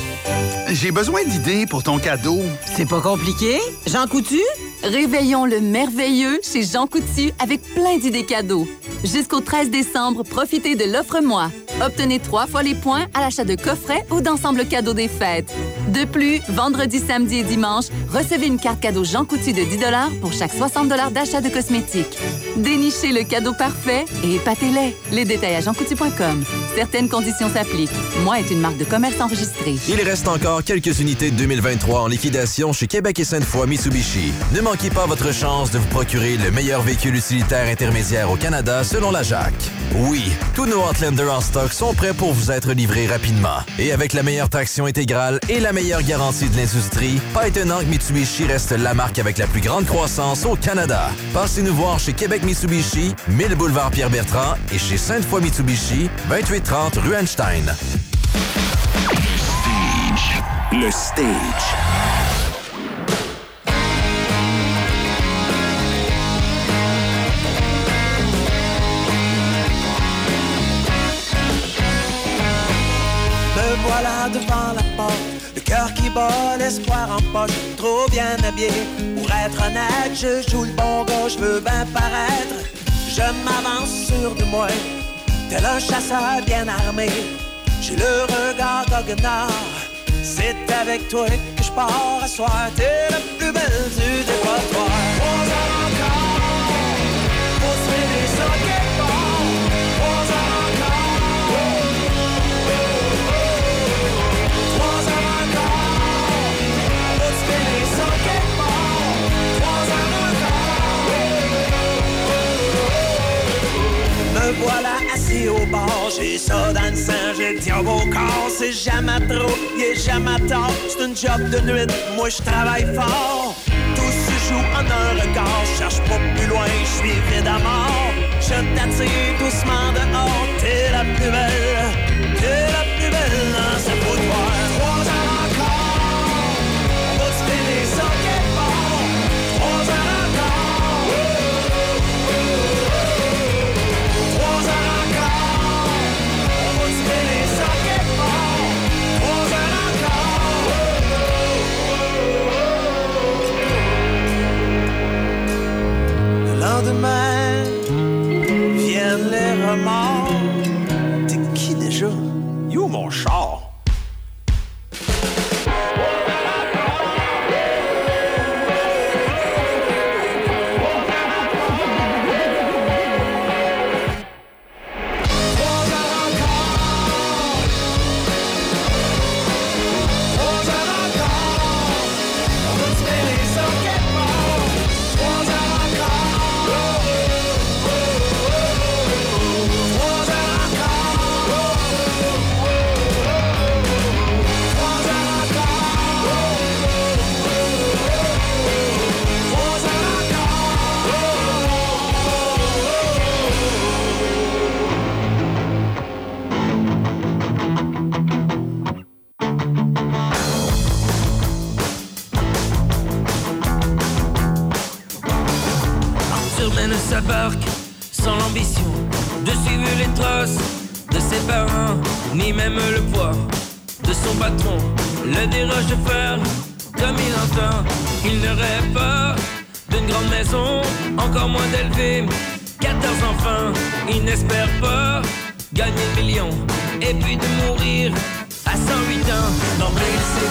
J'ai besoin d'idées pour ton cadeau. C'est pas compliqué. Jean Coutu? Réveillons le merveilleux chez Jean Coutu avec plein d'idées cadeaux. Jusqu'au 13 décembre, profitez de l'offre moi. Obtenez trois fois les points à l'achat de coffrets ou d'ensemble cadeaux des fêtes. De plus, vendredi, samedi et dimanche, recevez une carte cadeau Jean Coutu de 10 pour chaque 60 d'achat de cosmétiques. Dénichez le cadeau parfait et épatez-les. Les détails à jeancoutu.com. Certaines conditions s'appliquent. Moi est une marque de commerce enregistrée. Il reste encore quelques unités de 2023 en liquidation chez Québec et Sainte-Foy Mitsubishi. Manquez pas votre chance de vous procurer le meilleur véhicule utilitaire intermédiaire au Canada selon la JAC. Oui, tous nos Outlander en stock sont prêts pour vous être livrés rapidement. Et avec la meilleure traction intégrale et la meilleure garantie de l'industrie, pas étonnant que Mitsubishi reste la marque avec la plus grande croissance au Canada. Passez nous voir chez Québec Mitsubishi, 1000 boulevard Pierre-Bertrand et chez Sainte-Foy Mitsubishi, 2830 rue Einstein. Le Stage. Me voilà devant la porte, le cœur qui bat, l'espoir en poche, trop bien habillé. Pour être honnête, je joue le bon gars, je veux bien paraître. Je m'avance sûr de moi, tel un chasseur bien armé. J'ai le regard goguenard, c'est avec toi que je pars à soir. T'es la plus belle du dépotoir. Voilà assis au bord, j'ai ça dans le sang, j'ai le diable au corps, c'est jamais trop, est jamais tard, c'est une job de nuit, moi je travaille fort. Tout se joue en un regard, cherche pas plus loin, je suis vide à. Je t'attire doucement dehors,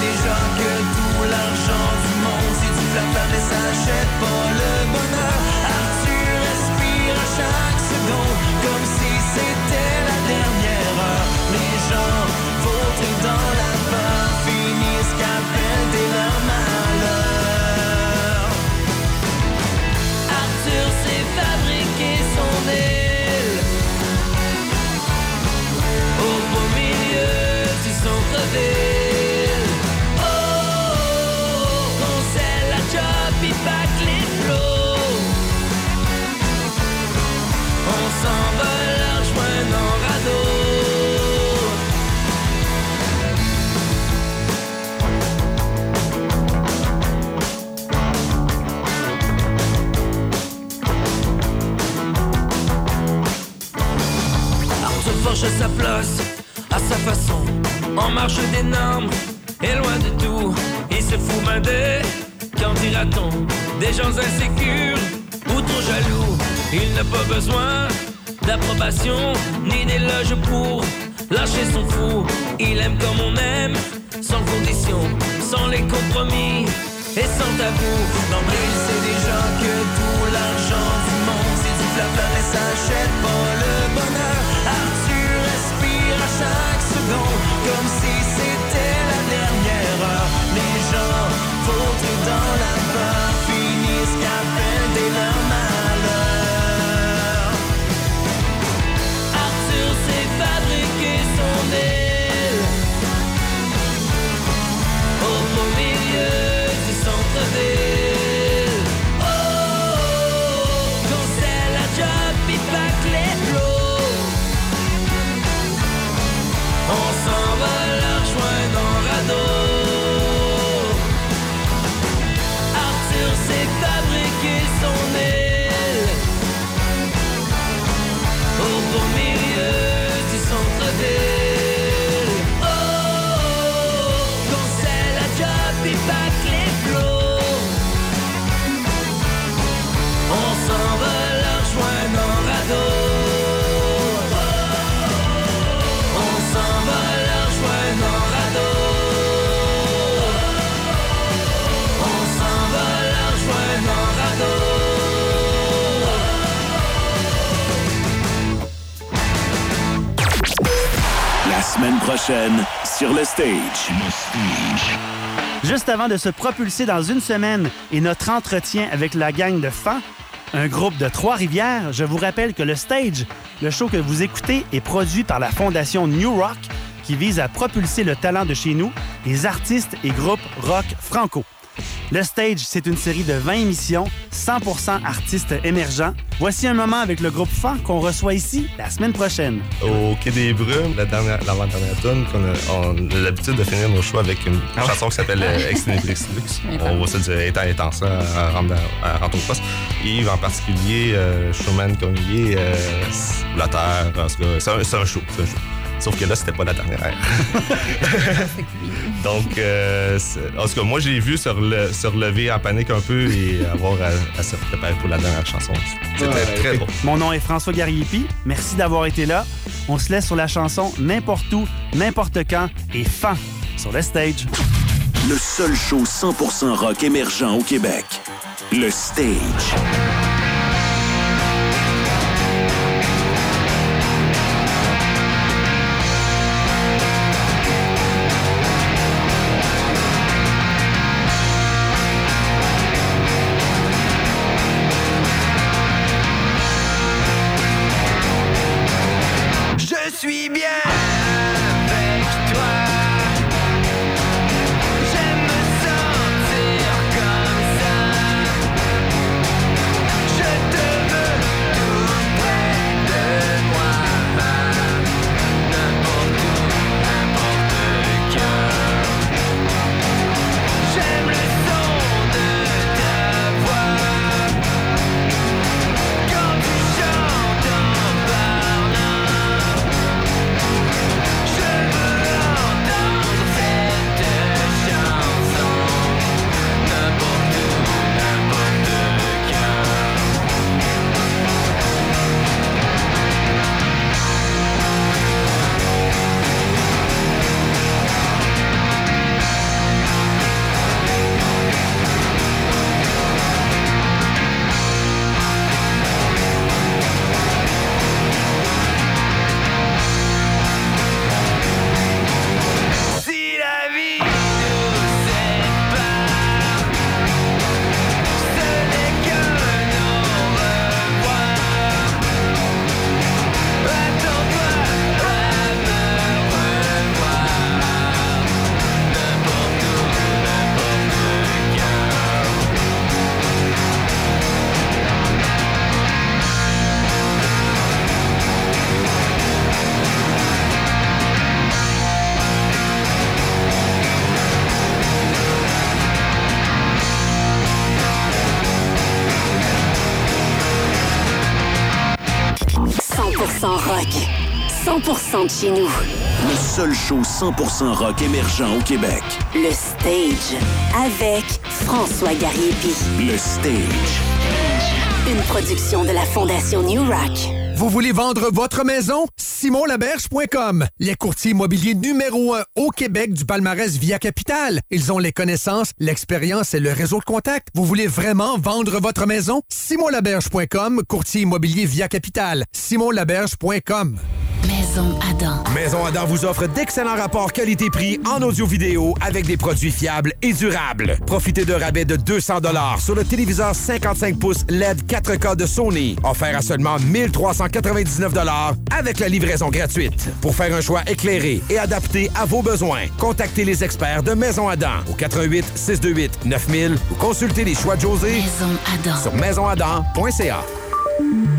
déjà que tout l'argent du monde, si tu flattes mais ça achète pas le Sa place à sa façon, en marge des normes et loin de tout. Il se fout main des, qu'en dira-t-on, des gens insécures ou trop jaloux. Il n'a pas besoin d'approbation ni d'éloge pour lâcher son fou. Il aime comme on aime, sans condition, sans les compromis et sans tabou. D'emblée, il sait déjà que tout l'argent du monde, si tu flattes et ça achète pas le bonheur. Seconde, comme prochaine, sur le stage. Juste avant de se propulser dans une semaine et notre entretien avec la gang de Fan, un groupe de Trois-Rivières, je vous rappelle que le Stage, le show que vous écoutez, est produit par la Fondation New Rock qui vise à propulser le talent de chez nous, les artistes et groupes rock franco. Le Stage, c'est une série de 20 émissions, 100% artistes émergents. Voici un moment avec le groupe Fan qu'on reçoit ici la semaine prochaine. Au Quai des Brumes, la dernière, l'avant-dernière tune, qu'on a, on a l'habitude de finir nos choix avec une Ah ouais? chanson qui s'appelle euh, Extenubrix Lux. On va se dire étant étant ça à rendre au poste. Yves en particulier, euh, il est, euh, tout cas, c'est un, un show, c'est un show. Sauf que là, c'était pas la dernière ère. Donc, euh, en tout cas, moi, j'ai vu se, rele- se relever en panique un peu et avoir à, à se préparer pour la dernière chanson. C'était très drôle. Mon nom est François Gariepi. Merci d'avoir été là. On se laisse sur la chanson N'importe où, n'importe quand et Fan sur le Stage. Le seul show 100% rock émergent au Québec. Le Stage. 100% de chez nous. Le seul show 100% rock émergent au Québec. Le Stage avec François Gariepi. Le Stage. Une production de la Fondation New Rock. Vous voulez vendre votre maison? simonlaberge.com. Les courtiers immobiliers numéro un au Québec du palmarès Via Capital. Ils ont les connaissances, l'expérience et le réseau de contacts. Vous voulez vraiment vendre votre maison? simonlaberge.com, courtier immobilier Via Capital. simonlaberge.com. Maison Adam. Maison Adam vous offre d'excellents rapports qualité-prix en audio-vidéo avec des produits fiables et durables. Profitez de rabais de 200 sur le téléviseur 55 pouces LED 4K de Sony, offert à seulement 1399 avec la livraison gratuite. Pour faire un choix éclairé et adapté à vos besoins, contactez les experts de Maison Adam au 88 628 9000 ou consultez les choix de José Maison Adam. sur maisonadam.ca.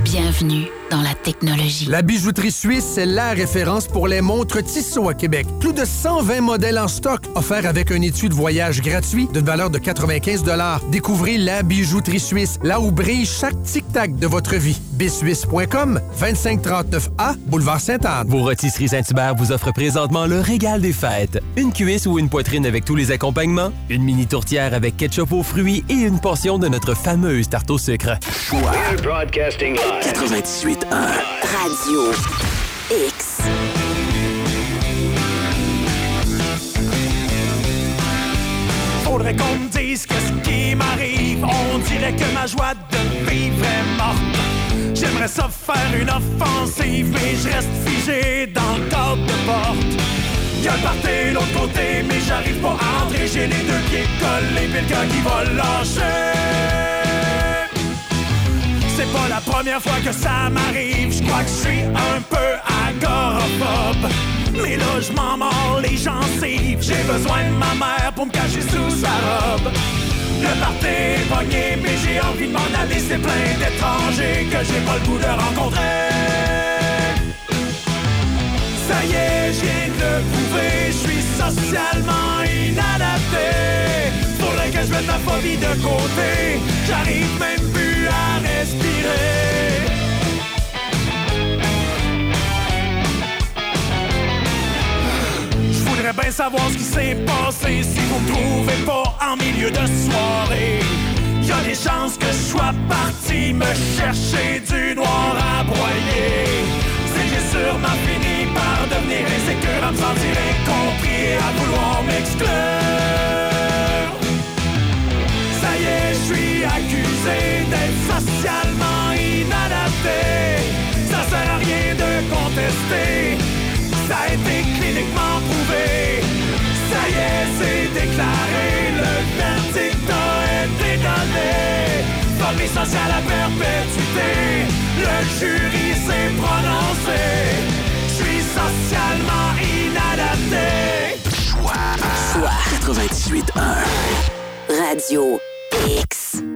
Bienvenue dans la technologie. La bijouterie suisse, c'est la référence pour les montres Tissot à Québec. Plus de 120 modèles en stock, offerts avec un étui de voyage gratuit d'une valeur de 95 $. Découvrez la bijouterie suisse, là où brille chaque tic-tac de votre vie. bsuisse.com, 2539A, boulevard Sainte-Anne. Vos rôtisseries Saint-Hubert vous offrent présentement le régal des fêtes. Une cuisse ou une poitrine avec tous les accompagnements, une mini tourtière avec ketchup aux fruits et une portion de notre fameuse tarte au sucre. Choix. 98 Radio X. Faudrait qu'on me dise qu'est-ce qui m'arrive. On dirait que ma joie de vivre est morte. J'aimerais ça faire une offensive, mais je reste figé dans le cadre de porte. Y'a le l'autre côté, mais j'arrive pas à entrer. J'ai les deux pieds collés, puis le qui va lâcher. C'est pas la première fois que ça m'arrive. Je crois que je suis un peu agoraphobe. Mais là, je m'en mords les gencives. J'ai besoin de ma mère pour me cacher sous sa robe. Le party est pogné, mais j'ai envie de m'en aller. C'est plein d'étrangers que j'ai pas le goût de rencontrer. Ça y est, je viens de le prouver, je suis socialement inadapté. Faudrait que je mette ma phobie de côté, j'arrive même plus Je voudrais bien savoir ce qui s'est passé si vous me trouvez pas en milieu de soirée. Y a des chances que je sois parti me chercher du noir à broyer. C'est j'ai sûrement fini par devenir insécure, à me sentir incompris à vouloir m'exclure. Ça y est, je suis d'être socialement inadapté. Ça sert à rien de contester. Ça a été cliniquement prouvé. Ça y est, c'est déclaré. Le verdict a été donné. Folie sociale à perpétuité. Le jury s'est prononcé. Je suis socialement inadapté. Choix. 98.1. Radio X.